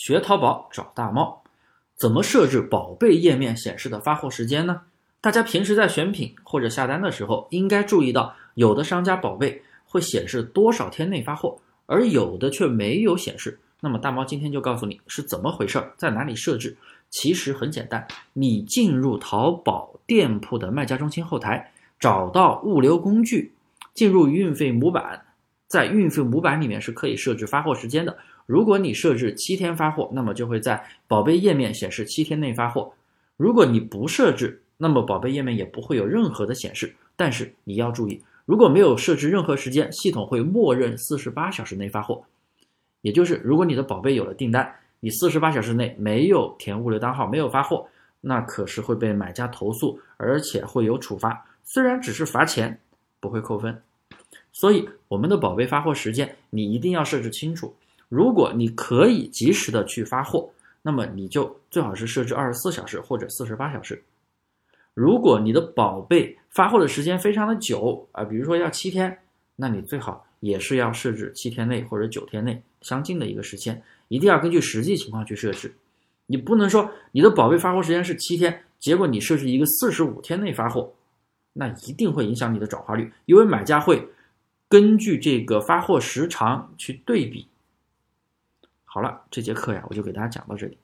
学淘宝找大猫，怎么设置宝贝页面显示的发货时间呢？大家平时在选品或者下单的时候，应该注意到，有的商家宝贝会显示多少天内发货，而有的却没有显示。那么大猫今天就告诉你是怎么回事，在哪里设置。其实很简单，你进入淘宝店铺的卖家中心后台，找到物流工具，进入运费模板，在运费模板里面是可以设置发货时间的。如果你设置七天发货，那么就会在宝贝页面显示七天内发货。如果你不设置，那么宝贝页面也不会有任何的显示。但是你要注意，如果没有设置任何时间，系统会默认四十八小时内发货。也就是，如果你的宝贝有了订单，你四十八小时内没有填物流单号，没有发货，那可是会被买家投诉，而且会有处罚。虽然只是罚钱，不会扣分。所以，我们的宝贝发货时间你一定要设置清楚。如果你可以及时的去发货，那么你就最好是设置二十四小时或者四十八小时。如果你的宝贝发货的时间非常的久啊，比如说要七天，那你最好也是要设置七天内或者九天内相近的一个时间。一定要根据实际情况去设置，你不能说你的宝贝发货时间是七天，结果你设置一个四十五天内发货，那一定会影响你的转化率，因为买家会根据这个发货时长去对比。好了，这节课呀，我就给大家讲到这里。